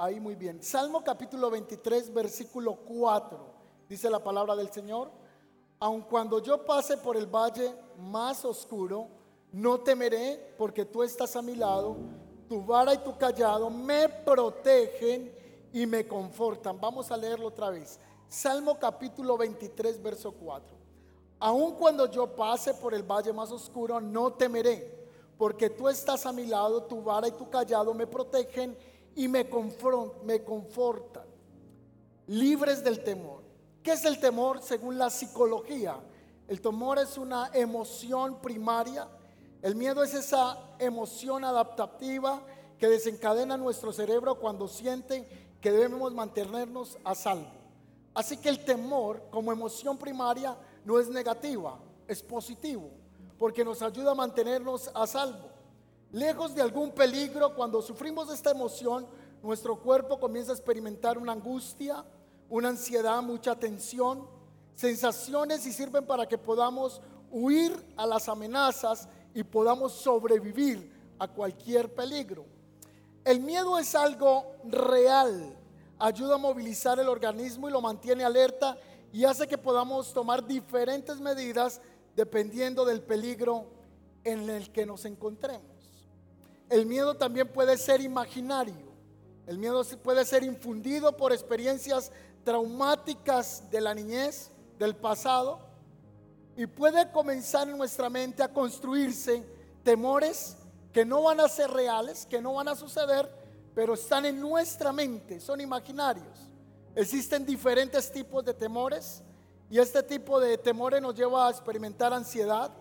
Ahí muy bien. Salmo capítulo 23, versículo 4. Dice la palabra del Señor. Aun cuando yo pase por el valle más oscuro, no temeré porque tú estás a mi lado. Tu vara y tu callado me protegen y me confortan. Vamos a leerlo otra vez. Salmo capítulo 23, verso 4. Aun cuando yo pase por el valle más oscuro, no temeré, porque tú estás a mi lado, tu vara y tu callado me protegen y me, me confortan, libres del temor. ¿Qué es el temor según la psicología? El temor es una emoción primaria. El miedo es esa emoción adaptativa que desencadena nuestro cerebro cuando siente que debemos mantenernos a salvo. Así que el temor como emoción primaria no es negativa, es positivo, porque nos ayuda a mantenernos a salvo. Lejos de algún peligro, cuando sufrimos esta emoción, nuestro cuerpo comienza a experimentar una angustia, una ansiedad, mucha tensión, sensaciones y sirven para que podamos huir a las amenazas y podamos sobrevivir a cualquier peligro. El miedo es algo real, ayuda a movilizar el organismo y lo mantiene alerta y hace que podamos tomar diferentes medidas dependiendo del peligro en el que nos encontremos. El miedo también puede ser imaginario. El miedo puede ser infundido por experiencias traumáticas de la niñez, del pasado, y puede comenzar en nuestra mente a construirse temores que no van a ser reales, que no van a suceder, pero están en nuestra mente, son imaginarios. Existen diferentes tipos de temores y este tipo de temores nos lleva a experimentar ansiedad.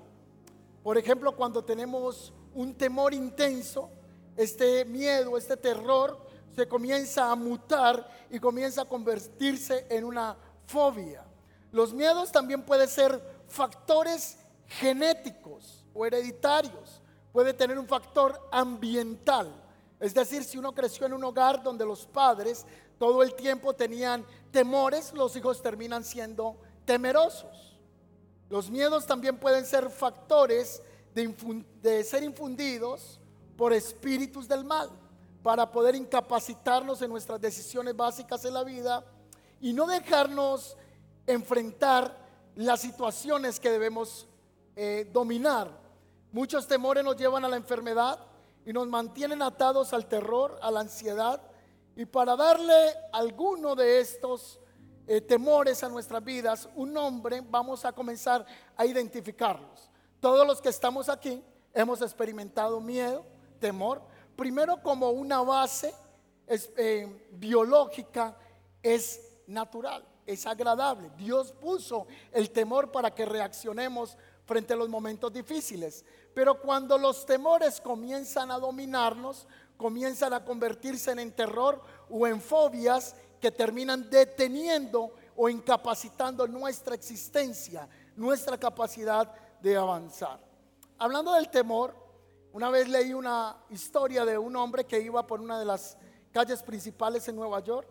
Por ejemplo, cuando tenemos un temor intenso, este miedo, este terror se comienza a mutar y comienza a convertirse en una fobia. Los miedos también pueden ser factores genéticos o hereditarios. Puede tener un factor ambiental. Es decir, si uno creció en un hogar donde los padres todo el tiempo tenían temores, los hijos terminan siendo temerosos. Los miedos también pueden ser factores de, ser infundidos por espíritus del mal para poder incapacitarnos en nuestras decisiones básicas en la vida y no dejarnos enfrentar las situaciones que debemos eh, dominar. Muchos temores nos llevan a la enfermedad y nos mantienen atados al terror, a la ansiedad. Y para darle alguno de estos eh, temores a nuestras vidas un nombre, vamos a comenzar a identificarlos. Todos los que estamos aquí hemos experimentado miedo, temor. Primero como una base eh, biológica es natural, es agradable. Dios puso el temor para que reaccionemos frente a los momentos difíciles. Pero cuando los temores comienzan a dominarnos, comienzan a convertirse en terror o en fobias que terminan deteniendo o incapacitando nuestra existencia, nuestra capacidad de avanzar. Hablando del temor, una vez leí una historia de un hombre que iba por una de las calles principales en Nueva York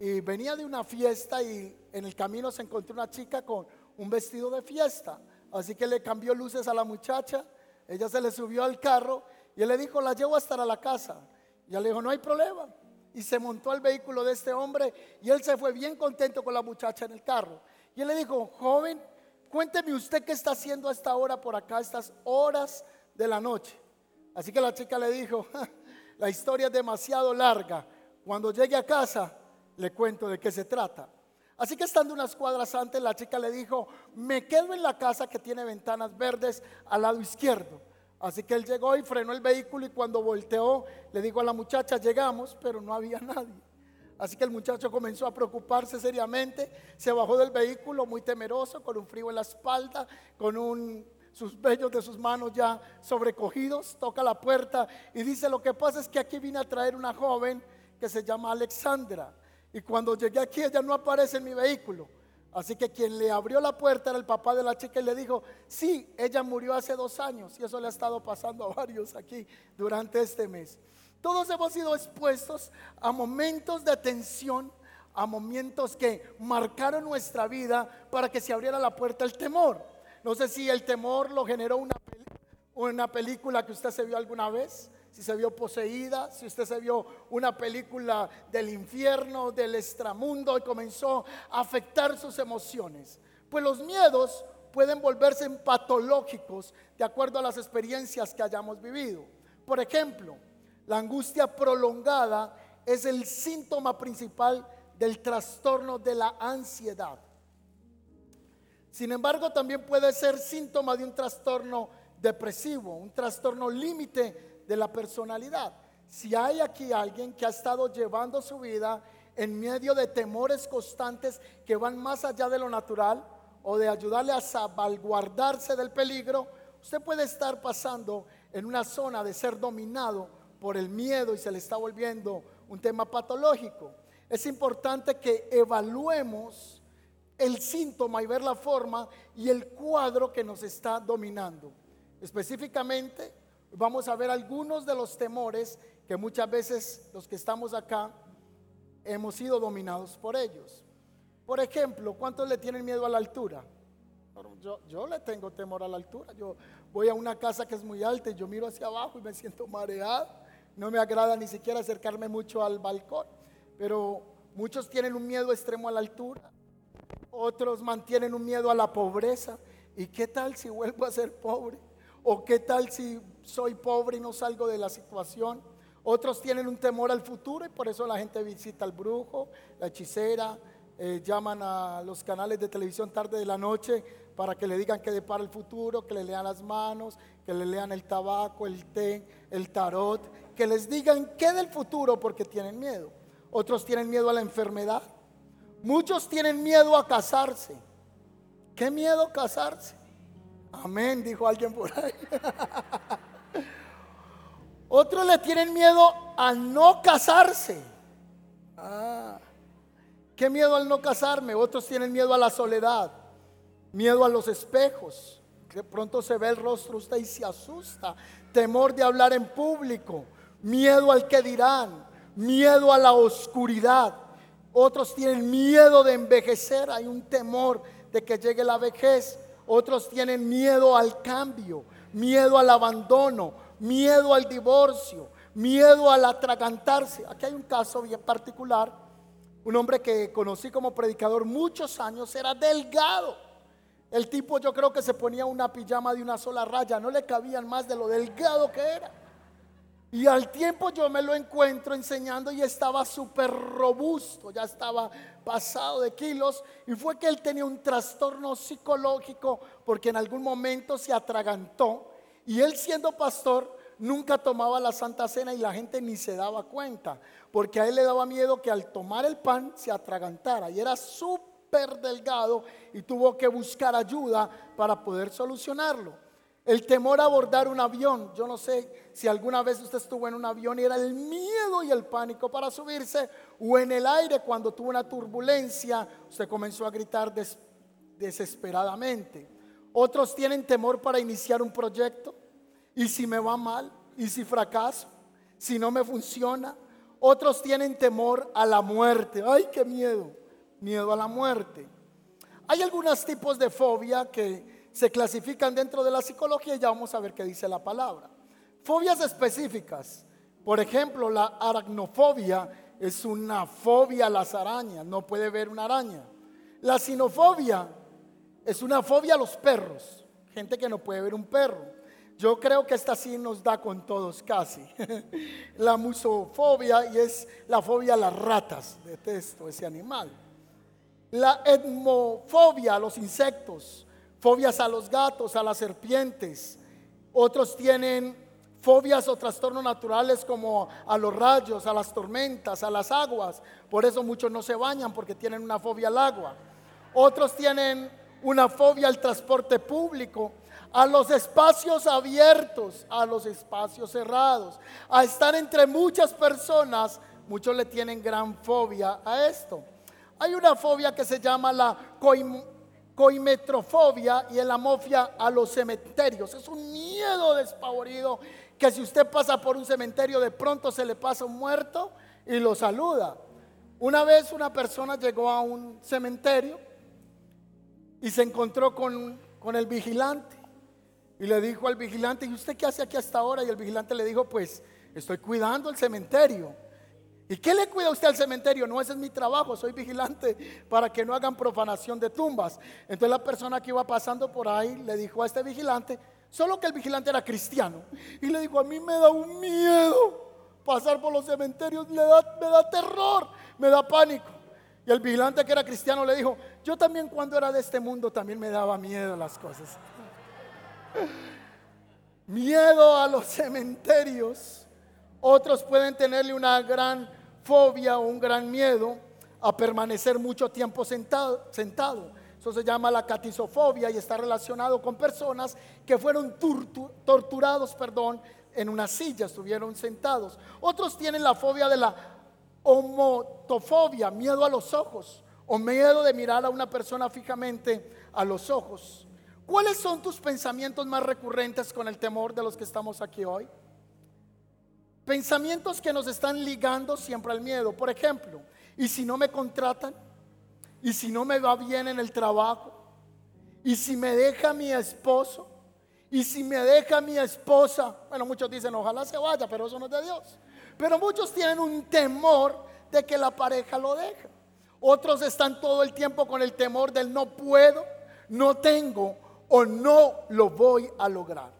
y venía de una fiesta y en el camino se encontró una chica con un vestido de fiesta. Así que le cambió luces a la muchacha, ella se le subió al carro y él le dijo, la llevo hasta la casa. Y ella le dijo, no hay problema. Y se montó al vehículo de este hombre y él se fue bien contento con la muchacha en el carro. Y él le dijo, joven, cuénteme usted qué está haciendo a esta hora por acá, estas horas de la noche. Así que la chica le dijo, la historia es demasiado larga. Cuando llegue a casa, le cuento de qué se trata. Así que estando unas cuadras antes, la chica le dijo, me quedo en la casa que tiene ventanas verdes al lado izquierdo. Así que él llegó y frenó el vehículo y cuando volteó, le dijo a la muchacha, llegamos, pero no había nadie. Así que el muchacho comenzó a preocuparse seriamente, se bajó del vehículo muy temeroso, con un frío en la espalda, con sus vellos de sus manos ya sobrecogidos, toca la puerta y dice, lo que pasa es que aquí vine a traer una joven que se llama Alexandra. Y cuando llegué aquí ella no aparece en mi vehículo. Así que quien le abrió la puerta era el papá de la chica y le dijo, sí, ella murió hace dos años y eso le ha estado pasando a varios aquí durante este mes. Todos hemos sido expuestos a momentos de tensión, a momentos que marcaron nuestra vida para que se abriera la puerta el temor. No sé si el temor lo generó una, una película que usted se vio alguna vez, si se vio poseída, si usted se vio una película del infierno, del extramundo y comenzó a afectar sus emociones. Pues los miedos pueden volverse patológicos de acuerdo a las experiencias que hayamos vivido. Por ejemplo, la angustia prolongada es el síntoma principal del trastorno de la ansiedad. Sin embargo, también puede ser síntoma de un trastorno depresivo, un trastorno límite de la personalidad. Si hay aquí alguien que ha estado llevando su vida en medio de temores constantes que van más allá de lo natural o de ayudarle a salvaguardarse del peligro, usted puede estar pasando en una zona de ser dominado por el miedo y se le está volviendo un tema patológico. Es importante que evaluemos el síntoma y ver la forma y el cuadro que nos está dominando. Específicamente, vamos a ver algunos de los temores que muchas veces los que estamos acá hemos sido dominados por ellos. Por ejemplo, ¿cuántos le tienen miedo a la altura? Yo, yo, le tengo temor a la altura. Yo voy a una casa que es muy alta y yo miro hacia abajo y me siento mareado no me agrada ni siquiera acercarme mucho al balcón, pero muchos tienen un miedo extremo a la altura, otros mantienen un miedo a la pobreza. ¿Y qué tal si vuelvo a ser pobre? ¿O qué tal si soy pobre y no salgo de la situación? Otros tienen un temor al futuro y por eso la gente visita al brujo, la hechicera, eh, llaman a los canales de televisión tarde de la noche para que le digan que depara el futuro, que le lean las manos, que le lean el tabaco, el té, el tarot, que les digan qué del futuro porque tienen miedo. Otros tienen miedo a la enfermedad. Muchos tienen miedo a casarse. ¿Qué miedo casarse? Amén, dijo alguien por ahí. Otros le tienen miedo a no casarse. Ah, qué miedo al no casarme. Otros tienen miedo a la soledad miedo a los espejos. De pronto se ve el rostro usted y se asusta. Temor de hablar en público. Miedo al que dirán. Miedo a la oscuridad. Otros tienen miedo de envejecer. Hay un temor de que llegue la vejez. Otros tienen miedo al cambio. Miedo al abandono. Miedo al divorcio. Miedo al atragantarse. Aquí hay un caso bien particular. Un hombre que conocí como predicador muchos años era delgado el tipo yo creo que se ponía una pijama de una sola raya, no le cabían más de lo delgado que era. Y al tiempo yo me lo encuentro enseñando y estaba súper robusto, ya estaba pasado de kilos. Y fue que él tenía un trastorno psicológico porque en algún momento se atragantó. Y él siendo pastor nunca tomaba la Santa Cena y la gente ni se daba cuenta. Porque a él le daba miedo que al tomar el pan se atragantara. Y era súper delgado y tuvo que buscar ayuda para poder solucionarlo. El temor a abordar un avión. Yo no sé si alguna vez usted estuvo en un avión y era el miedo y el pánico para subirse o en el aire cuando tuvo una turbulencia, usted comenzó a gritar desesperadamente. Otros tienen temor para iniciar un proyecto. ¿Y si me va mal? ¿Y si fracaso? ¿Si no me funciona? Otros tienen temor a la muerte. ¡Ay, qué miedo! miedo a la muerte. Hay algunos tipos de fobia que se clasifican dentro de la psicología y ya vamos a ver qué dice la palabra. Fobias específicas. Por ejemplo, la aracnofobia es una fobia a las arañas, no puede ver una araña. La sinofobia es una fobia a los perros, gente que no puede ver un perro. Yo creo que esta sí nos da con todos casi. la musofobia y es la fobia a las ratas, detesto ese animal. La etmofobia a los insectos, fobias a los gatos, a las serpientes. Otros tienen fobias o trastornos naturales como a los rayos, a las tormentas, a las aguas. Por eso muchos no se bañan porque tienen una fobia al agua. Otros tienen una fobia al transporte público, a los espacios abiertos, a los espacios cerrados, a estar entre muchas personas. Muchos le tienen gran fobia a esto. Hay una fobia que se llama la coimetrofobia y la mofia a los cementerios. Es un miedo despavorido que si usted pasa por un cementerio de pronto se le pasa un muerto y lo saluda. Una vez una persona llegó a un cementerio y se encontró con, con el vigilante y le dijo al vigilante, ¿y usted qué hace aquí hasta ahora? Y el vigilante le dijo, pues estoy cuidando el cementerio. ¿Y qué le cuida usted al cementerio? No, ese es mi trabajo, soy vigilante para que no hagan profanación de tumbas. Entonces la persona que iba pasando por ahí le dijo a este vigilante, solo que el vigilante era cristiano, y le dijo, a mí me da un miedo pasar por los cementerios, me da, me da terror, me da pánico. Y el vigilante que era cristiano le dijo, yo también cuando era de este mundo también me daba miedo las cosas. miedo a los cementerios. Otros pueden tenerle una gran fobia o un gran miedo a permanecer mucho tiempo sentado. sentado. Eso se llama la catisofobia y está relacionado con personas que fueron torturados, perdón, en una silla, estuvieron sentados. Otros tienen la fobia de la homotofobia, miedo a los ojos, o miedo de mirar a una persona fijamente a los ojos. ¿Cuáles son tus pensamientos más recurrentes con el temor de los que estamos aquí hoy? Pensamientos que nos están ligando siempre al miedo. Por ejemplo, ¿y si no me contratan? ¿Y si no me va bien en el trabajo? ¿Y si me deja mi esposo? ¿Y si me deja mi esposa? Bueno, muchos dicen, ojalá se vaya, pero eso no es de Dios. Pero muchos tienen un temor de que la pareja lo deje. Otros están todo el tiempo con el temor del no puedo, no tengo o no lo voy a lograr.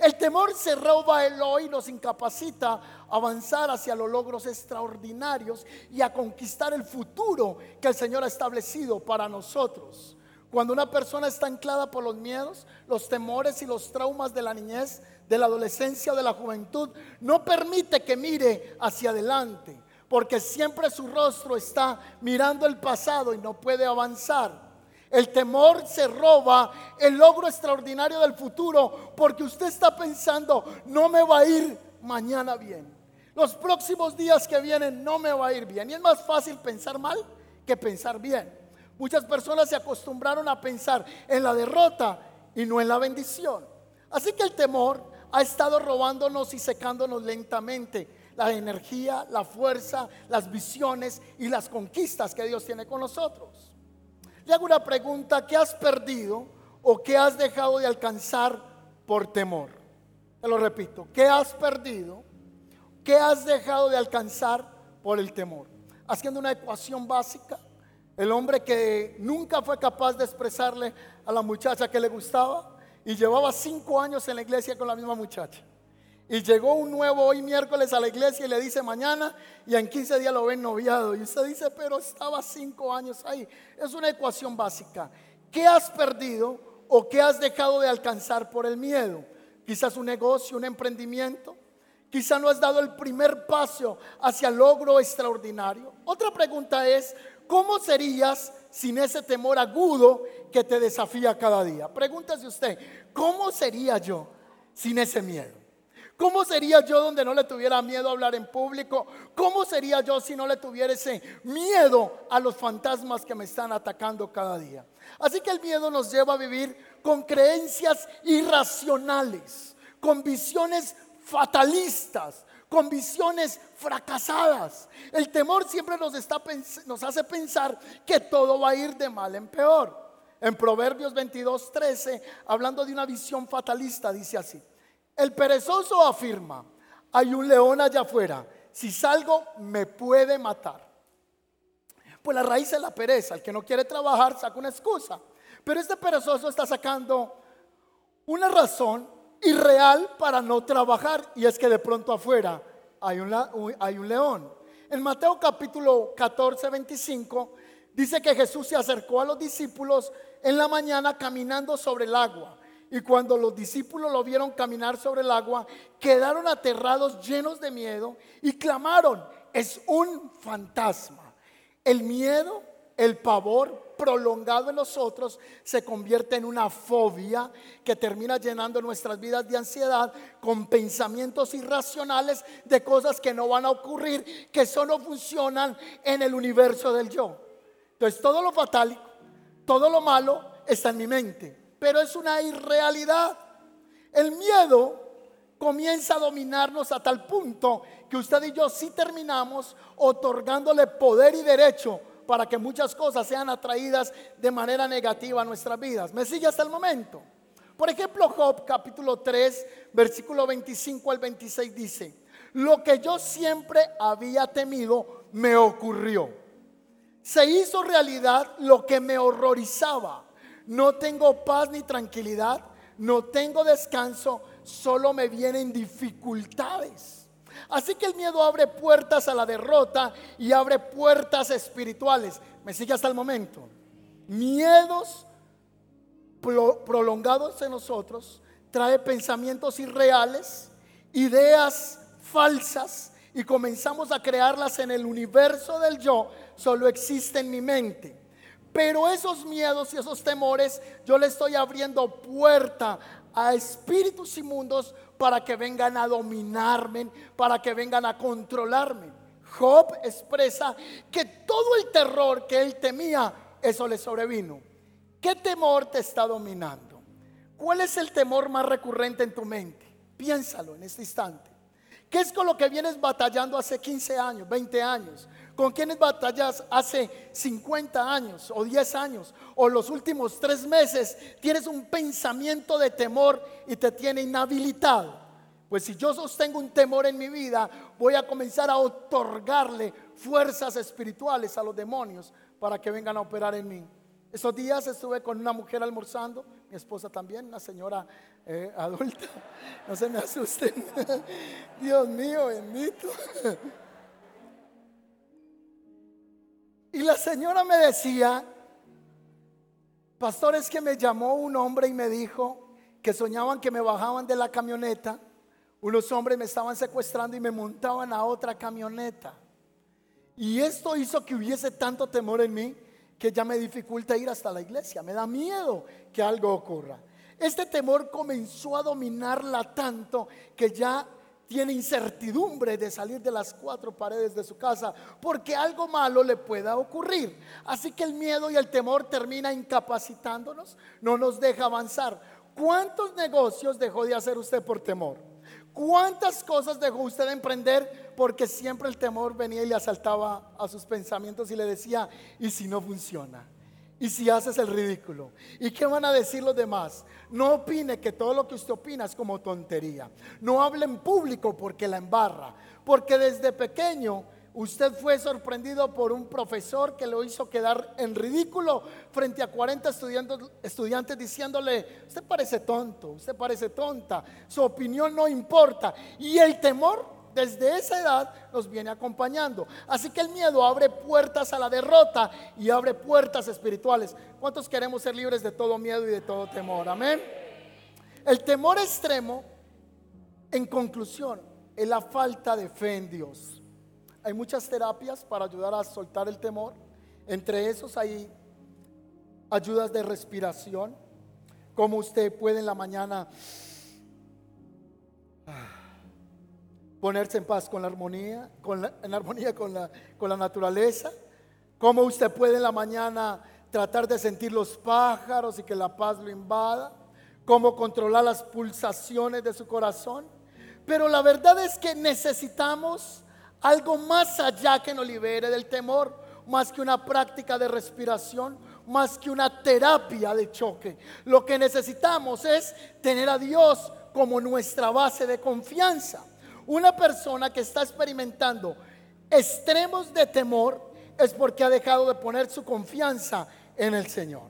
El temor se roba el hoy, nos incapacita a avanzar hacia los logros extraordinarios y a conquistar el futuro que el Señor ha establecido para nosotros. Cuando una persona está anclada por los miedos, los temores y los traumas de la niñez, de la adolescencia de la juventud, no permite que mire hacia adelante, porque siempre su rostro está mirando el pasado y no puede avanzar. El temor se roba el logro extraordinario del futuro porque usted está pensando, no me va a ir mañana bien. Los próximos días que vienen no me va a ir bien. Y es más fácil pensar mal que pensar bien. Muchas personas se acostumbraron a pensar en la derrota y no en la bendición. Así que el temor ha estado robándonos y secándonos lentamente la energía, la fuerza, las visiones y las conquistas que Dios tiene con nosotros. Le hago una pregunta, ¿qué has perdido o qué has dejado de alcanzar por temor? Te lo repito, ¿qué has perdido? ¿Qué has dejado de alcanzar por el temor? Haciendo una ecuación básica, el hombre que nunca fue capaz de expresarle a la muchacha que le gustaba y llevaba cinco años en la iglesia con la misma muchacha. Y llegó un nuevo hoy miércoles a la iglesia y le dice mañana y en 15 días lo ven noviado. Y usted dice, pero estaba cinco años ahí. Es una ecuación básica. ¿Qué has perdido o qué has dejado de alcanzar por el miedo? Quizás un negocio, un emprendimiento. Quizás no has dado el primer paso hacia el logro extraordinario. Otra pregunta es, ¿Cómo serías sin ese temor agudo que te desafía cada día? Pregúntese usted, ¿cómo sería yo sin ese miedo? ¿Cómo sería yo donde no le tuviera miedo a hablar en público? ¿Cómo sería yo si no le tuviera ese miedo a los fantasmas que me están atacando cada día? Así que el miedo nos lleva a vivir con creencias irracionales, con visiones fatalistas, con visiones fracasadas. El temor siempre nos, está, nos hace pensar que todo va a ir de mal en peor. En Proverbios 22, 13, hablando de una visión fatalista, dice así, el perezoso afirma, hay un león allá afuera, si salgo me puede matar. Pues la raíz es la pereza, el que no quiere trabajar saca una excusa. Pero este perezoso está sacando una razón irreal para no trabajar y es que de pronto afuera hay un, hay un león. En Mateo capítulo 14, 25 dice que Jesús se acercó a los discípulos en la mañana caminando sobre el agua. Y cuando los discípulos lo vieron caminar sobre el agua, quedaron aterrados, llenos de miedo, y clamaron, es un fantasma. El miedo, el pavor, prolongado en nosotros se convierte en una fobia que termina llenando nuestras vidas de ansiedad con pensamientos irracionales de cosas que no van a ocurrir, que solo funcionan en el universo del yo. Entonces todo lo fatal, todo lo malo está en mi mente, pero es una irrealidad. El miedo comienza a dominarnos a tal punto que usted y yo sí terminamos otorgándole poder y derecho para que muchas cosas sean atraídas de manera negativa a nuestras vidas. ¿Me sigue hasta el momento? Por ejemplo, Job capítulo 3, versículo 25 al 26 dice, lo que yo siempre había temido me ocurrió. Se hizo realidad lo que me horrorizaba. No tengo paz ni tranquilidad, no tengo descanso, solo me vienen dificultades. Así que el miedo abre puertas a la derrota y abre puertas espirituales. ¿Me sigue hasta el momento? Miedos prolongados en nosotros, trae pensamientos irreales, ideas falsas y comenzamos a crearlas en el universo del yo, solo existe en mi mente. Pero esos miedos y esos temores, yo le estoy abriendo puerta a espíritus inmundos para que vengan a dominarme, para que vengan a controlarme. Job expresa que todo el terror que él temía, eso le sobrevino. ¿Qué temor te está dominando? ¿Cuál es el temor más recurrente en tu mente? Piénsalo en este instante. ¿Qué es con lo que vienes batallando hace 15 años, 20 años? ¿Con quiénes batallas hace 50 años o 10 años? O los últimos tres meses tienes un pensamiento de temor y te tiene inhabilitado. Pues si yo sostengo un temor en mi vida, voy a comenzar a otorgarle fuerzas espirituales a los demonios para que vengan a operar en mí. Esos días estuve con una mujer almorzando, mi esposa también, una señora eh, adulta. No se me asusten. Dios mío, bendito. Y la señora me decía, pastor, es que me llamó un hombre y me dijo que soñaban que me bajaban de la camioneta. Unos hombres me estaban secuestrando y me montaban a otra camioneta. Y esto hizo que hubiese tanto temor en mí que ya me dificulta ir hasta la iglesia, me da miedo que algo ocurra. Este temor comenzó a dominarla tanto que ya tiene incertidumbre de salir de las cuatro paredes de su casa porque algo malo le pueda ocurrir. Así que el miedo y el temor termina incapacitándonos, no nos deja avanzar. ¿Cuántos negocios dejó de hacer usted por temor? ¿Cuántas cosas dejó usted de emprender porque siempre el temor venía y le asaltaba a sus pensamientos y le decía, ¿y si no funciona? ¿Y si haces el ridículo? ¿Y qué van a decir los demás? No opine que todo lo que usted opina es como tontería. No hable en público porque la embarra. Porque desde pequeño Usted fue sorprendido por un profesor que lo hizo quedar en ridículo frente a 40 estudiantes, estudiantes, diciéndole, usted parece tonto, usted parece tonta, su opinión no importa. Y el temor desde esa edad nos viene acompañando. Así que el miedo abre puertas a la derrota y abre puertas espirituales. ¿Cuántos queremos ser libres de todo miedo y de todo temor? Amén. El temor extremo, en conclusión, es la falta de fe en Dios. Hay muchas terapias para ayudar a soltar el temor. Entre esos hay ayudas de respiración, como usted puede en la mañana ponerse en paz con la armonía, con en armonía con la, la naturaleza, como usted puede en la mañana tratar de sentir los pájaros y que la paz lo invada, cómo controlar las pulsaciones de su corazón. Pero la verdad es que necesitamos algo más allá que nos libere del temor, más que una práctica de respiración, más que una terapia de choque. Lo que necesitamos es tener a Dios como nuestra base de confianza. Una persona que está experimentando extremos de temor es porque ha dejado de poner su confianza en el Señor.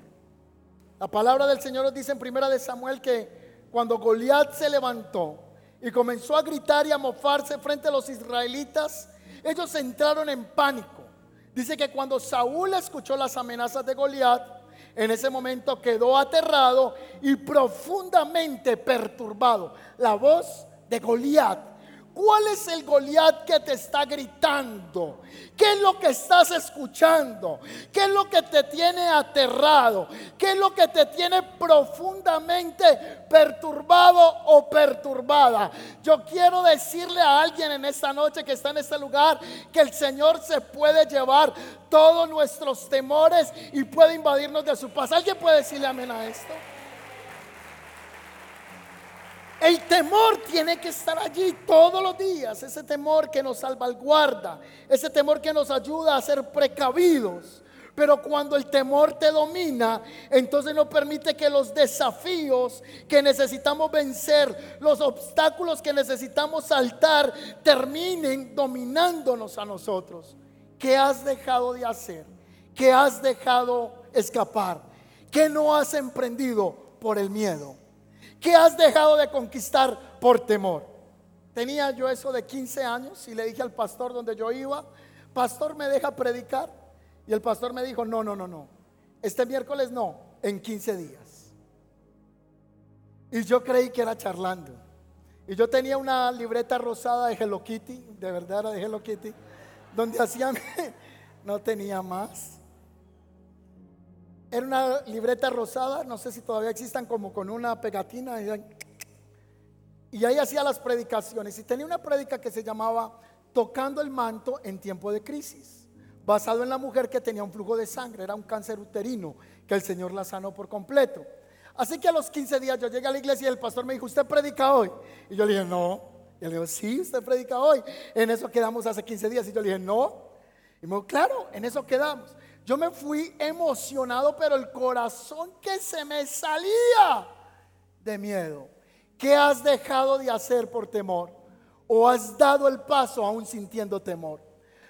La palabra del Señor nos dice en primera de Samuel que cuando Goliat se levantó, y comenzó a gritar y a mofarse frente a los israelitas, ellos entraron en pánico. Dice que cuando Saúl escuchó las amenazas de Goliat, en ese momento quedó aterrado y profundamente perturbado. La voz de Goliat ¿Cuál es el Goliat que te está gritando? ¿Qué es lo que estás escuchando? ¿Qué es lo que te tiene aterrado? ¿Qué es lo que te tiene profundamente perturbado o perturbada? Yo quiero decirle a alguien en esta noche que está en este lugar que el Señor se puede llevar todos nuestros temores y puede invadirnos de su paz. ¿Alguien puede decirle amén a esto? El temor tiene que estar allí todos los días, ese temor que nos salvaguarda, ese temor que nos ayuda a ser precavidos. Pero cuando el temor te domina, entonces no permite que los desafíos que necesitamos vencer, los obstáculos que necesitamos saltar, terminen dominándonos a nosotros. ¿Qué has dejado de hacer? ¿Qué has dejado escapar? ¿Qué no has emprendido por el miedo? ¿Qué has dejado de conquistar por temor? Tenía yo eso de 15 años y le dije al pastor donde yo iba, pastor, ¿me deja predicar? Y el pastor me dijo, no, no, no, no. Este miércoles no, en 15 días. Y yo creí que era charlando. Y yo tenía una libreta rosada de Hello Kitty, de verdad era de Hello Kitty, donde hacían, no tenía más. Era una libreta rosada, no sé si todavía existan como con una pegatina. Y ahí hacía las predicaciones. Y tenía una predica que se llamaba Tocando el manto en tiempo de crisis, basado en la mujer que tenía un flujo de sangre, era un cáncer uterino, que el Señor la sanó por completo. Así que a los 15 días yo llegué a la iglesia y el pastor me dijo, ¿usted predica hoy? Y yo le dije, no. Y él dijo, sí, usted predica hoy. En eso quedamos hace 15 días. Y yo le dije, no. Y me dijo, claro, en eso quedamos. Yo me fui emocionado, pero el corazón que se me salía de miedo. ¿Qué has dejado de hacer por temor? ¿O has dado el paso aún sintiendo temor?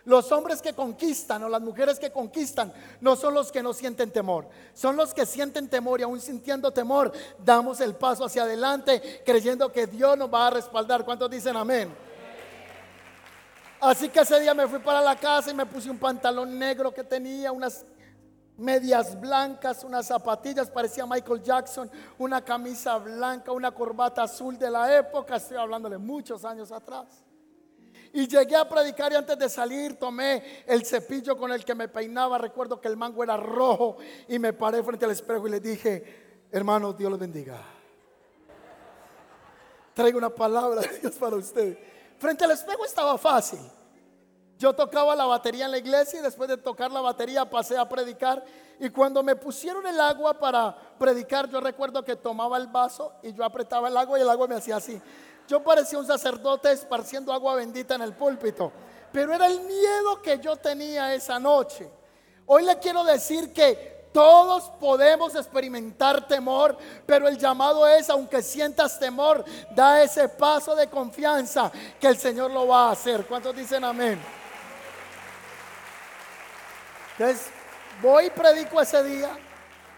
Los hombres que conquistan o las mujeres que conquistan no son los que no sienten temor, son los que sienten temor y aún sintiendo temor damos el paso hacia adelante creyendo que Dios nos va a respaldar. ¿Cuántos dicen amén? Así que ese día me fui para la casa y me puse un pantalón negro que tenía, unas medias blancas, unas zapatillas, parecía Michael Jackson, una camisa blanca, una corbata azul de la época, estoy hablándole muchos años atrás. Y llegué a predicar y antes de salir tomé el cepillo con el que me peinaba, recuerdo que el mango era rojo y me paré frente al espejo y le dije, hermanos, Dios los bendiga. Traigo una palabra de Dios para usted. Frente al espejo estaba fácil. Yo tocaba la batería en la iglesia y después de tocar la batería pasé a predicar. Y cuando me pusieron el agua para predicar, yo recuerdo que tomaba el vaso y yo apretaba el agua y el agua me hacía así. Yo parecía un sacerdote esparciendo agua bendita en el púlpito. Pero era el miedo que yo tenía esa noche. Hoy le quiero decir que todos podemos experimentar temor, pero el llamado es, aunque sientas temor, da ese paso de confianza que el Señor lo va a hacer. ¿Cuántos dicen amén? Entonces, voy y predico ese día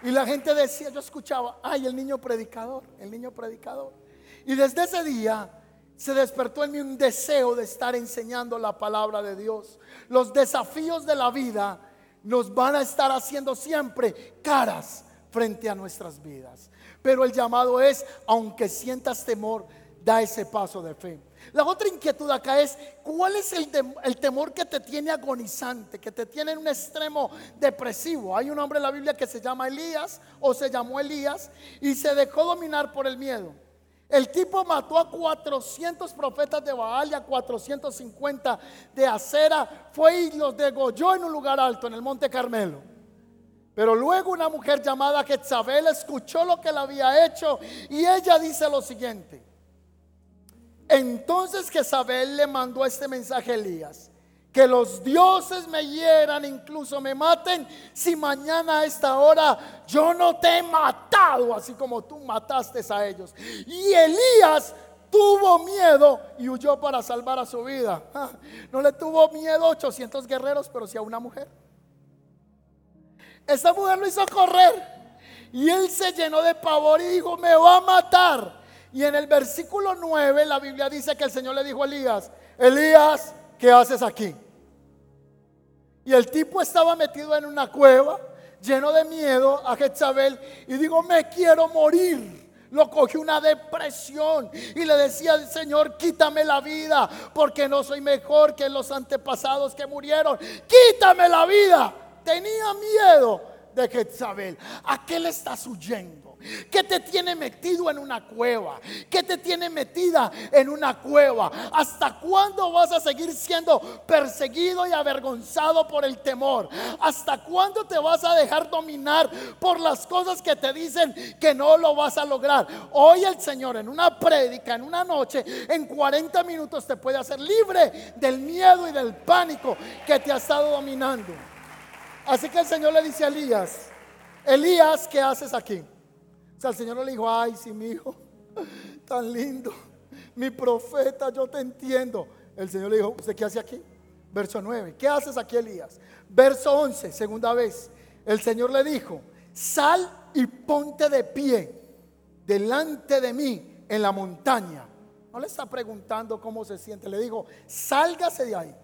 y la gente decía, yo escuchaba, ay, el niño predicador, el niño predicador. Y desde ese día se despertó en mí un deseo de estar enseñando la palabra de Dios. Los desafíos de la vida nos van a estar haciendo siempre caras frente a nuestras vidas. Pero el llamado es, aunque sientas temor, da ese paso de fe. La otra inquietud acá es, ¿cuál es el, el, temor que te tiene agonizante, que te tiene en un extremo depresivo? Hay un hombre en la Biblia que se llama Elías o se llamó Elías y se dejó dominar por el miedo. El tipo mató a 400 profetas de Baal y a 450 de Acera. Fue y los degolló en un lugar alto, en el monte Carmelo. Pero luego una mujer llamada Jezabel escuchó lo que él había hecho y ella dice lo siguiente. Entonces Jezabel le mandó este mensaje a Elías que los dioses me hieran, incluso me maten, si mañana a esta hora yo no te he matado, así como tú mataste a ellos. Y Elías tuvo miedo y huyó para salvar a su vida. No le tuvo miedo a 800 guerreros, pero sí a una mujer. Esa mujer lo hizo correr. Y él se llenó de pavor y dijo, me va a matar. Y en el versículo 9 la Biblia dice que el Señor le dijo a Elías, Elías, ¿qué haces aquí? Y el tipo estaba metido en una cueva, lleno de miedo a Jezabel, y digo, me quiero morir. lo cogió una depresión y le decía al Señor, quítame la vida, porque no soy mejor que los antepasados que murieron. Quítame la vida. Tenía miedo de Jezabel. ¿A qué le estás huyendo? ¿Qué te tiene metido en una cueva? ¿Qué te tiene metida en una cueva? ¿Hasta cuándo vas a seguir siendo perseguido y avergonzado por el temor? ¿Hasta cuándo te vas a dejar dominar por las cosas que te dicen que no lo vas a lograr? Hoy el Señor en una prédica, en una noche, en 40 minutos te puede hacer libre del miedo y del pánico que te ha estado dominando. Así que el Señor le dice a Elías, Elías, ¿qué haces aquí? El Señor le dijo, ay, sí, mi hijo, tan lindo, mi profeta, yo te entiendo. El Señor le dijo, ¿usted qué hace aquí? Verso 9, ¿qué haces aquí, Elías? Verso 11, segunda vez, el Señor le dijo, sal y ponte de pie delante de mí en la montaña. No le está preguntando cómo se siente, le dijo, sálgase de ahí,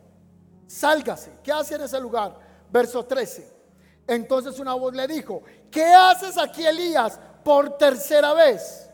sálgase. ¿Qué hace en ese lugar? Verso 13. Entonces una voz le dijo, ¿qué haces aquí, Elías? Por tercera vez.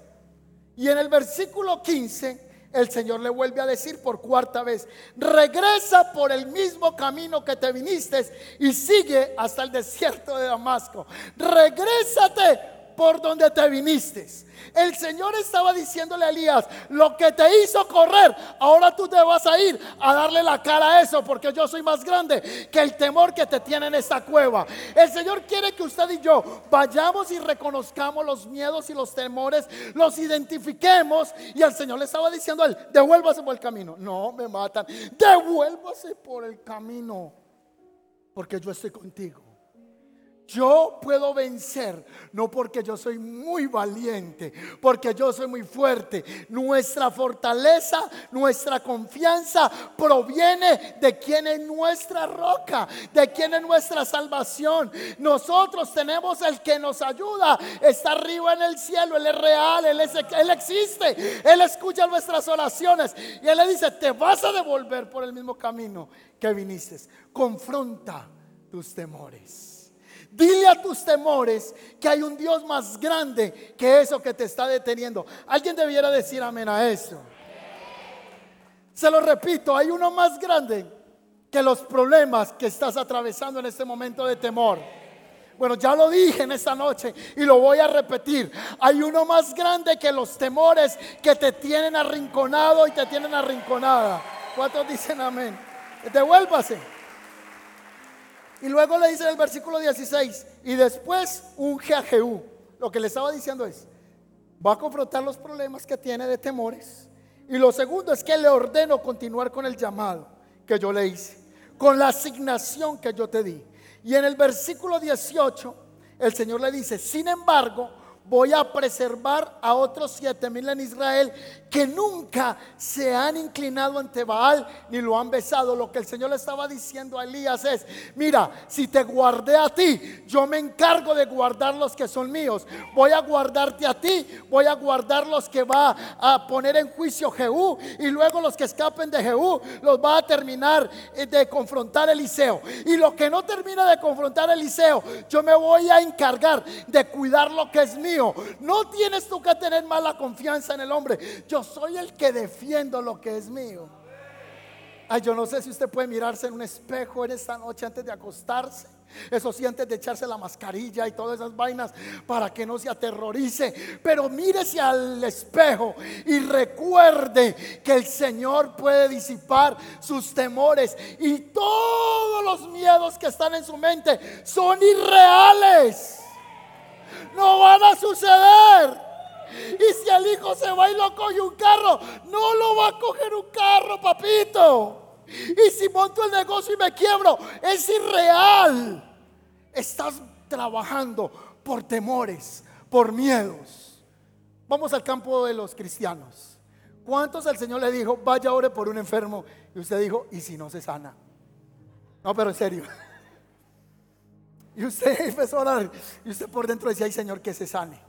Y en el versículo 15, el Señor le vuelve a decir por cuarta vez, regresa por el mismo camino que te viniste y sigue hasta el desierto de Damasco. Regrésate por donde te viniste. El Señor estaba diciéndole a Elías, lo que te hizo correr, ahora tú te vas a ir a darle la cara a eso, porque yo soy más grande que el temor que te tiene en esta cueva. El Señor quiere que usted y yo vayamos y reconozcamos los miedos y los temores, los identifiquemos. Y el Señor le estaba diciendo a él, devuélvase por el camino. No, me matan. Devuélvase por el camino, porque yo estoy contigo. Yo puedo vencer, no porque yo soy muy valiente, porque yo soy muy fuerte. Nuestra fortaleza, nuestra confianza proviene de quien es nuestra roca, de quien es nuestra salvación. Nosotros tenemos el que nos ayuda, está arriba en el cielo, Él es real, Él, él existe, Él escucha nuestras oraciones y Él le dice, te vas a devolver por el mismo camino que viniste. Confronta tus temores. Dile a tus temores que hay un Dios más grande que eso que te está deteniendo. Alguien debiera decir amén a eso. Se lo repito, hay uno más grande que los problemas que estás atravesando en este momento de temor. Bueno, ya lo dije en esta noche y lo voy a repetir. Hay uno más grande que los temores que te tienen arrinconado y te tienen arrinconada. ¿Cuántos dicen amén? Devuélvase. Y luego le dice en el versículo 16, y después unge a Jehú. Lo que le estaba diciendo es, va a confrontar los problemas que tiene de temores. Y lo segundo es que le ordeno continuar con el llamado que yo le hice, con la asignación que yo te di. Y en el versículo 18, el Señor le dice, sin embargo, voy a preservar a otros siete mil en Israel que nunca se han inclinado ante Baal ni lo han besado. Lo que el Señor le estaba diciendo a Elías es, mira, si te guardé a ti, yo me encargo de guardar los que son míos. Voy a guardarte a ti, voy a guardar los que va a poner en juicio Jehú y luego los que escapen de Jehú los va a terminar eh, de confrontar Eliseo. Y lo que no termina de confrontar Eliseo, yo me voy a encargar de cuidar lo que es mío no tienes tú que tener mala confianza en el hombre. Yo soy el que defiendo lo que es mío. Ay, yo no sé si usted puede mirarse en un espejo en esta noche antes de acostarse. Eso sí, antes de echarse la mascarilla y todas esas vainas para que no se aterrorice. Pero mírese al espejo y recuerde que el Señor puede disipar sus temores y todos los miedos que están en su mente son irreales no van a suceder. Y si el hijo se va y lo coge un carro, no lo va a coger un carro, papito. Y si monto el negocio y me quiebro, es irreal. Estás trabajando por temores, por miedos. Vamos al campo de los cristianos. ¿Cuántos el Señor le dijo, vaya ore por un enfermo? Y usted dijo, ¿y si no se sana? No, pero en serio. Y usted empezó a orar. Y usted por dentro decía, ay Señor, que se sane.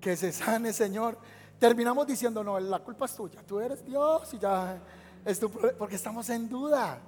Que se sane, Señor. Terminamos diciendo, no, la culpa es tuya. Tú eres Dios y ya es tu Porque estamos en duda.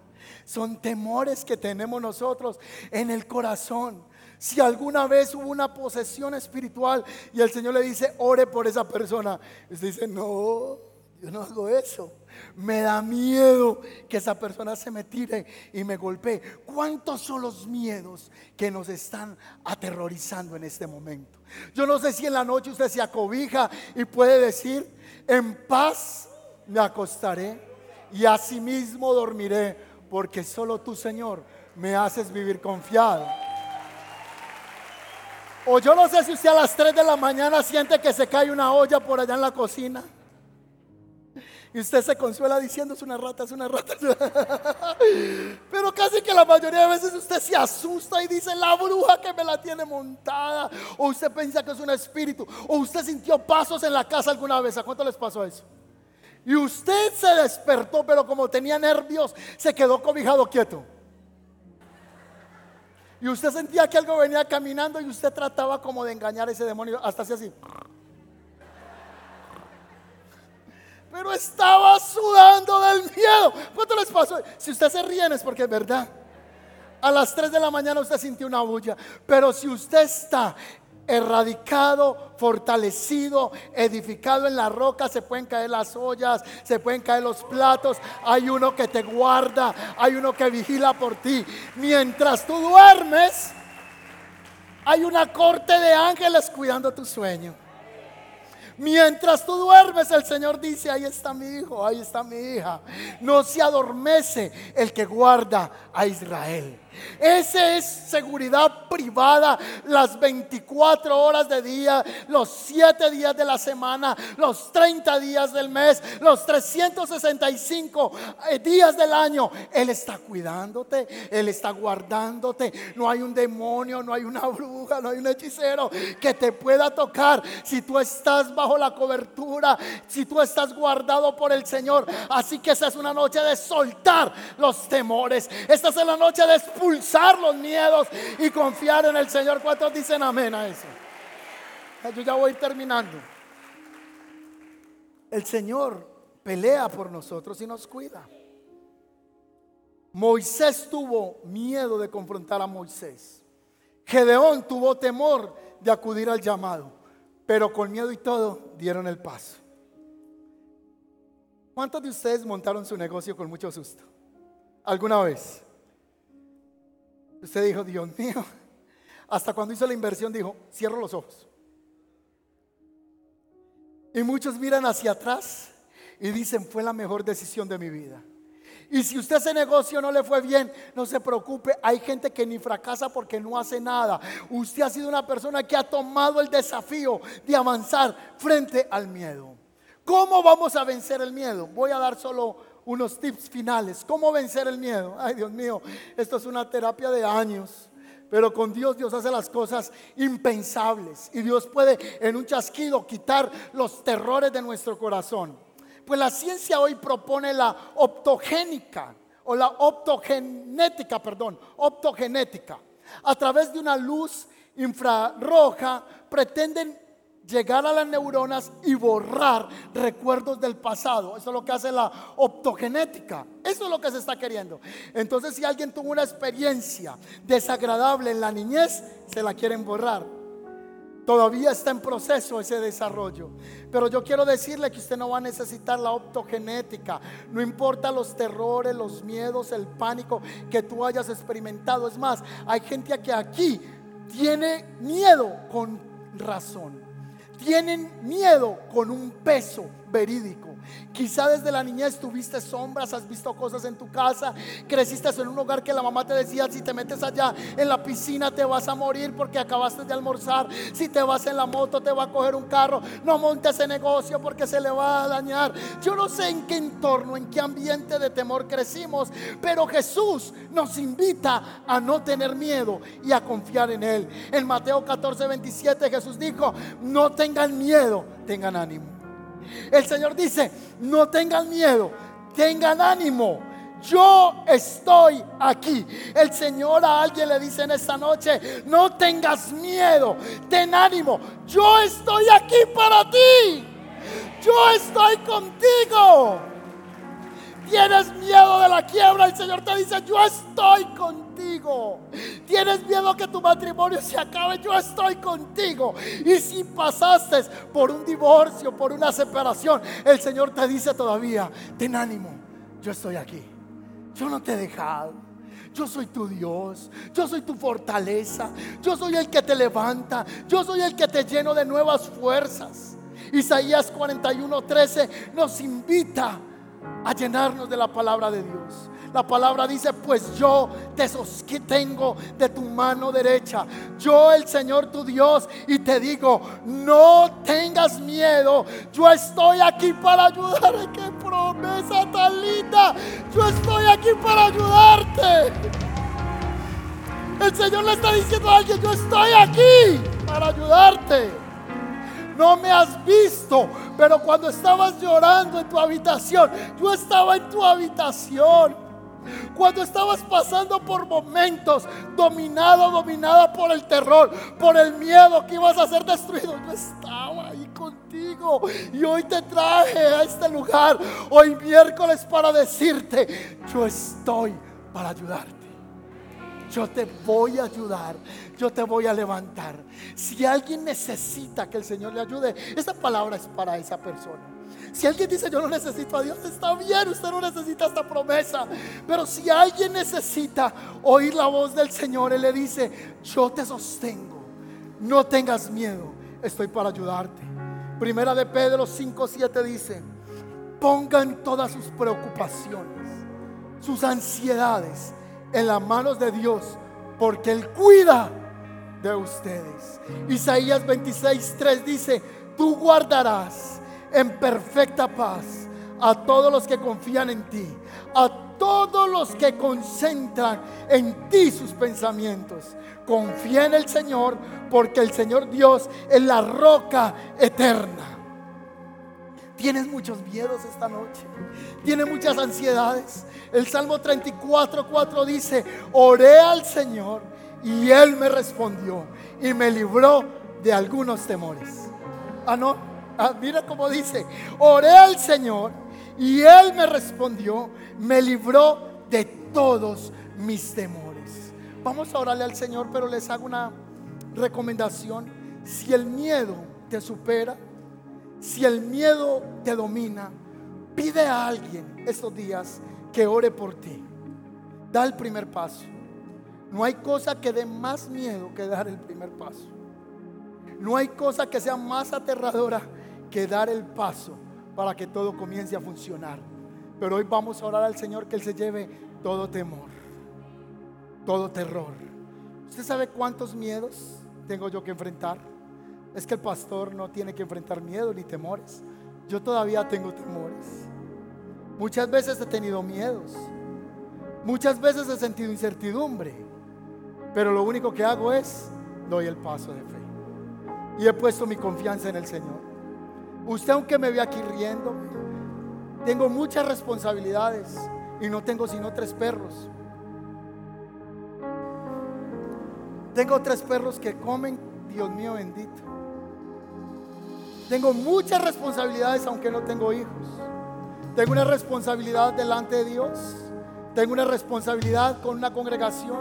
Son temores que tenemos nosotros en el corazón. Si alguna vez hubo una posesión espiritual y el Señor le dice, ore por esa persona, usted dice, no, yo no hago eso. Me da miedo que esa persona se me tire y me golpee. ¿Cuántos son los miedos que nos están aterrorizando en este momento? Yo no sé si en la noche usted se acobija y puede decir, en paz me acostaré y asimismo dormiré, porque solo tú, Señor, me haces vivir confiado. O yo no sé si usted a las 3 de la mañana siente que se cae una olla por allá en la cocina. Y usted se consuela diciendo es una rata, es una rata. Pero casi que la mayoría de veces usted se asusta y dice la bruja que me la tiene montada. O usted piensa que es un espíritu. O usted sintió pasos en la casa alguna vez. ¿A cuánto les pasó eso? Y usted se despertó, pero como tenía nervios, se quedó cobijado quieto. Y usted sentía que algo venía caminando y usted trataba como de engañar a ese demonio, hasta así así. Pero estaba sudando del miedo. ¿Cuánto les pasó? Si usted se ríe es porque es verdad. A las 3 de la mañana usted sintió una bulla. Pero si usted está erradicado, fortalecido, edificado en la roca, se pueden caer las ollas, se pueden caer los platos, hay uno que te guarda, hay uno que vigila por ti. Mientras tú duermes, hay una corte de ángeles cuidando tu sueño. Mientras tú duermes, el Señor dice, ahí está mi hijo, ahí está mi hija. No se adormece el que guarda a Israel. Esa es seguridad privada las 24 horas de día, los 7 días de la semana, los 30 días del mes, los 365 eh, días del año. Él está cuidándote, Él está guardándote. No hay un demonio, no hay una bruja, no hay un hechicero que te pueda tocar si tú estás bajo la cobertura, si tú estás guardado por el Señor. Así que esa es una noche de soltar los temores. Esta es la noche de expulsar los miedos y confiar en el Señor. ¿Cuántos dicen amén a eso? Yo ya voy terminando. El Señor pelea por nosotros y nos cuida. Moisés tuvo miedo de confrontar a Moisés. Gedeón tuvo temor de acudir al llamado, pero con miedo y todo dieron el paso. ¿Cuántos de ustedes montaron su negocio con mucho susto? ¿Alguna vez? Usted dijo, Dios mío, hasta cuando hizo la inversión dijo, cierro los ojos. Y muchos miran hacia atrás y dicen, fue la mejor decisión de mi vida. Y si usted ese negocio no le fue bien, no se preocupe. Hay gente que ni fracasa porque no hace nada. Usted ha sido una persona que ha tomado el desafío de avanzar frente al miedo. ¿Cómo vamos a vencer el miedo? Voy a dar solo unos tips finales. ¿Cómo vencer el miedo? Ay, Dios mío, esto es una terapia de años. Pero con Dios Dios hace las cosas impensables. Y Dios puede en un chasquido quitar los terrores de nuestro corazón. Pues la ciencia hoy propone la optogénica o la optogenética, perdón, optogenética. A través de una luz infrarroja pretenden llegar a las neuronas y borrar recuerdos del pasado. Eso es lo que hace la optogenética. Eso es lo que se está queriendo. Entonces, si alguien tuvo una experiencia desagradable en la niñez, se la quieren borrar. Todavía está en proceso ese desarrollo. Pero yo quiero decirle que usted no va a necesitar la optogenética. No importa los terrores, los miedos, el pánico que tú hayas experimentado. Es más, hay gente que aquí tiene miedo con razón tienen miedo con un peso verídico. Quizá desde la niñez tuviste sombras, has visto cosas en tu casa, creciste en un hogar que la mamá te decía, si te metes allá en la piscina te vas a morir porque acabaste de almorzar, si te vas en la moto te va a coger un carro, no montes ese negocio porque se le va a dañar. Yo no sé en qué entorno, en qué ambiente de temor crecimos, pero Jesús nos invita a no tener miedo y a confiar en Él. En Mateo 14, 27 Jesús dijo, no tengan miedo, tengan ánimo. El Señor dice, no tengan miedo, tengan ánimo. Yo estoy aquí. El Señor a alguien le dice en esta noche, no tengas miedo, ten ánimo. Yo estoy aquí para ti. Yo estoy contigo. Tienes miedo de la quiebra. El Señor te dice, yo estoy contigo. Tienes miedo que tu matrimonio se acabe. Yo estoy contigo. Y si pasaste por un divorcio, por una separación, el Señor te dice todavía, ten ánimo. Yo estoy aquí. Yo no te he dejado. Yo soy tu Dios, yo soy tu fortaleza, yo soy el que te levanta, yo soy el que te lleno de nuevas fuerzas. Isaías 41:13 nos invita a llenarnos de la palabra de Dios. La palabra dice, pues yo te sostengo de tu mano derecha. Yo el Señor tu Dios y te digo, no tengas miedo. Yo estoy aquí para ayudar. ¡Qué promesa tan linda! Yo estoy aquí para ayudarte. El Señor le está diciendo a alguien, yo estoy aquí para ayudarte no me has visto, pero cuando estabas llorando en tu habitación, yo estaba en tu habitación. Cuando estabas pasando por momentos dominado, dominada por el terror, por el miedo que ibas a ser destruido, yo estaba ahí contigo. Y hoy te traje a este lugar, hoy miércoles, para decirte, yo estoy para ayudarte. Yo te voy a ayudar, yo te voy a levantar. Si alguien necesita que el Señor le ayude, esta palabra es para esa persona. Si alguien dice yo no necesito a Dios, está bien, usted no necesita esta promesa. Pero si alguien necesita oír la voz del Señor, Él le dice, yo te sostengo, no tengas miedo, estoy para ayudarte. Primera de Pedro 5.7 dice, pongan todas sus preocupaciones, sus ansiedades en las manos de Dios, porque Él cuida de ustedes. Isaías 26, 3 dice, tú guardarás en perfecta paz a todos los que confían en ti, a todos los que concentran en ti sus pensamientos. Confía en el Señor, porque el Señor Dios es la roca eterna. Tienes muchos miedos esta noche. Tienes muchas ansiedades. El Salmo 34, 4 dice, oré al Señor y Él me respondió y me libró de algunos temores. Ah, no. Ah, mira cómo dice, oré al Señor y Él me respondió, me libró de todos mis temores. Vamos a orarle al Señor, pero les hago una recomendación. Si el miedo te supera, si el miedo te domina, pide a alguien estos días que ore por ti. Da el primer paso. No hay cosa que dé más miedo que dar el primer paso. No hay cosa que sea más aterradora que dar el paso para que todo comience a funcionar. Pero hoy vamos a orar al Señor que Él se lleve todo temor, todo terror. ¿Usted sabe cuántos miedos tengo yo que enfrentar? Es que el pastor no tiene que enfrentar miedo ni temores. Yo todavía tengo temores. Muchas veces he tenido miedos. Muchas veces he sentido incertidumbre. Pero lo único que hago es doy el paso de fe. Y he puesto mi confianza en el Señor. Usted aunque me ve aquí riendo, tengo muchas responsabilidades y no tengo sino tres perros. Tengo tres perros que comen, Dios mío bendito. Tengo muchas responsabilidades aunque no tengo hijos. Tengo una responsabilidad delante de Dios. Tengo una responsabilidad con una congregación.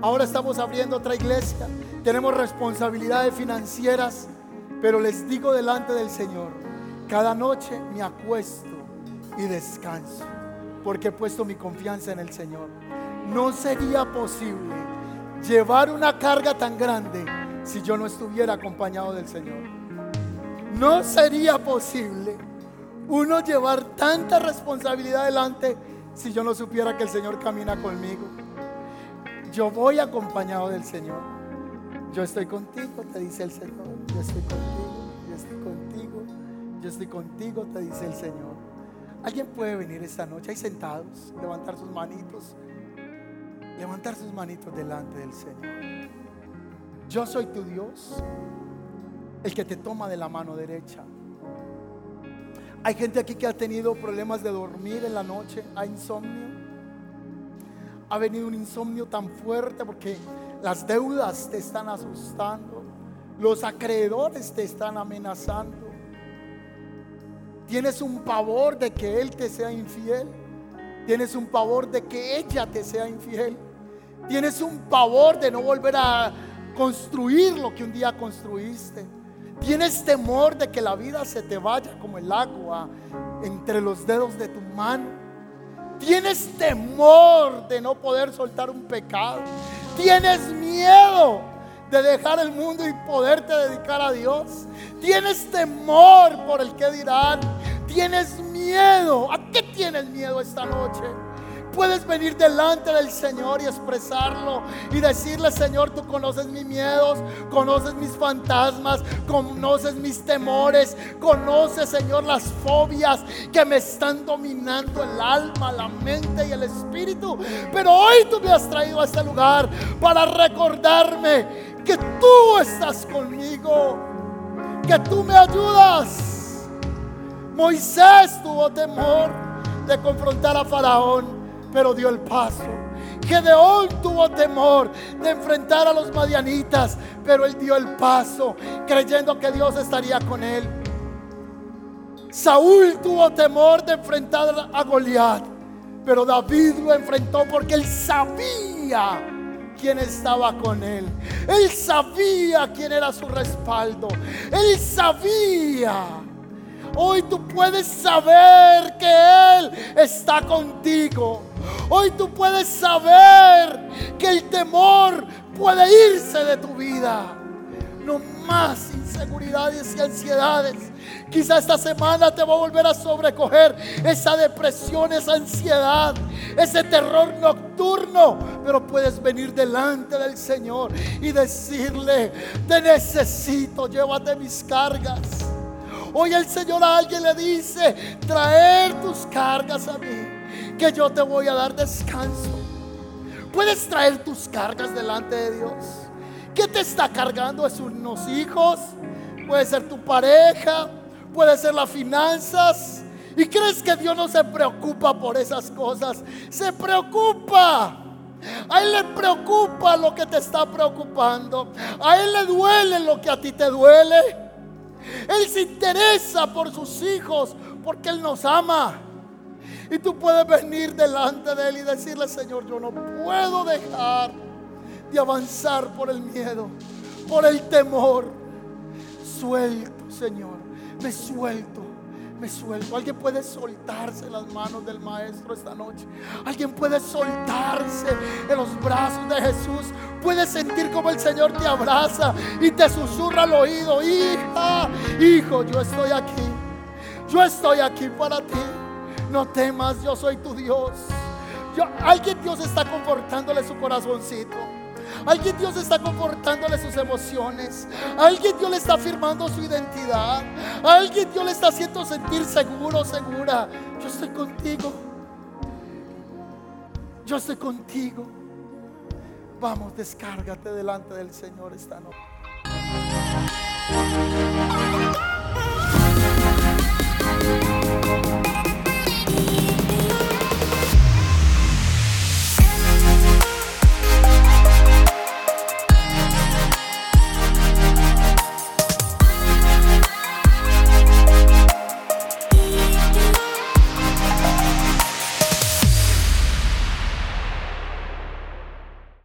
Ahora estamos abriendo otra iglesia. Tenemos responsabilidades financieras. Pero les digo delante del Señor, cada noche me acuesto y descanso. Porque he puesto mi confianza en el Señor. No sería posible llevar una carga tan grande si yo no estuviera acompañado del Señor. No sería posible uno llevar tanta responsabilidad adelante si yo no supiera que el Señor camina conmigo. Yo voy acompañado del Señor. Yo estoy contigo, te dice el Señor. Yo estoy contigo, yo estoy contigo, yo estoy contigo, te dice el Señor. ¿Alguien puede venir esta noche ahí sentados, levantar sus manitos, levantar sus manitos delante del Señor? Yo soy tu Dios el que te toma de la mano derecha. Hay gente aquí que ha tenido problemas de dormir en la noche, hay insomnio. Ha venido un insomnio tan fuerte porque las deudas te están asustando, los acreedores te están amenazando. Tienes un pavor de que Él te sea infiel. Tienes un pavor de que ella te sea infiel. Tienes un pavor de no volver a construir lo que un día construiste. Tienes temor de que la vida se te vaya como el agua entre los dedos de tu mano. Tienes temor de no poder soltar un pecado. Tienes miedo de dejar el mundo y poderte dedicar a Dios. Tienes temor por el que dirán. Tienes miedo. ¿A qué tienes miedo esta noche? Puedes venir delante del Señor y expresarlo y decirle, Señor, tú conoces mis miedos, conoces mis fantasmas, conoces mis temores, conoces, Señor, las fobias que me están dominando el alma, la mente y el espíritu. Pero hoy tú me has traído a este lugar para recordarme que tú estás conmigo, que tú me ayudas. Moisés tuvo temor de confrontar a Faraón pero dio el paso. Gedeón tuvo temor de enfrentar a los madianitas, pero él dio el paso, creyendo que Dios estaría con él. Saúl tuvo temor de enfrentar a Goliat, pero David lo enfrentó porque él sabía quién estaba con él. Él sabía quién era su respaldo. Él sabía Hoy tú puedes saber que Él está contigo. Hoy tú puedes saber que el temor puede irse de tu vida. No más inseguridades y ansiedades. Quizá esta semana te va a volver a sobrecoger esa depresión, esa ansiedad, ese terror nocturno. Pero puedes venir delante del Señor y decirle, te necesito, llévate mis cargas. Hoy el Señor a alguien le dice, traer tus cargas a mí, que yo te voy a dar descanso. Puedes traer tus cargas delante de Dios. ¿Qué te está cargando? ¿Es unos hijos? Puede ser tu pareja, puede ser las finanzas. ¿Y crees que Dios no se preocupa por esas cosas? Se preocupa. A Él le preocupa lo que te está preocupando. A Él le duele lo que a ti te duele. Él se interesa por sus hijos porque Él nos ama. Y tú puedes venir delante de Él y decirle, Señor, yo no puedo dejar de avanzar por el miedo, por el temor. Suelto, Señor, me suelto me suelto. Alguien puede soltarse en las manos del Maestro esta noche. Alguien puede soltarse en los brazos de Jesús. Puede sentir como el Señor te abraza y te susurra al oído. Hija, hijo, yo estoy aquí. Yo estoy aquí para ti. No temas, yo soy tu Dios. Yo, alguien Dios está confortándole su corazoncito. Alguien Dios está confortándole sus emociones. Alguien Dios le está afirmando su identidad. Alguien Dios le está haciendo sentir seguro, segura. Yo estoy contigo. Yo estoy contigo. Vamos, descárgate delante del Señor esta noche.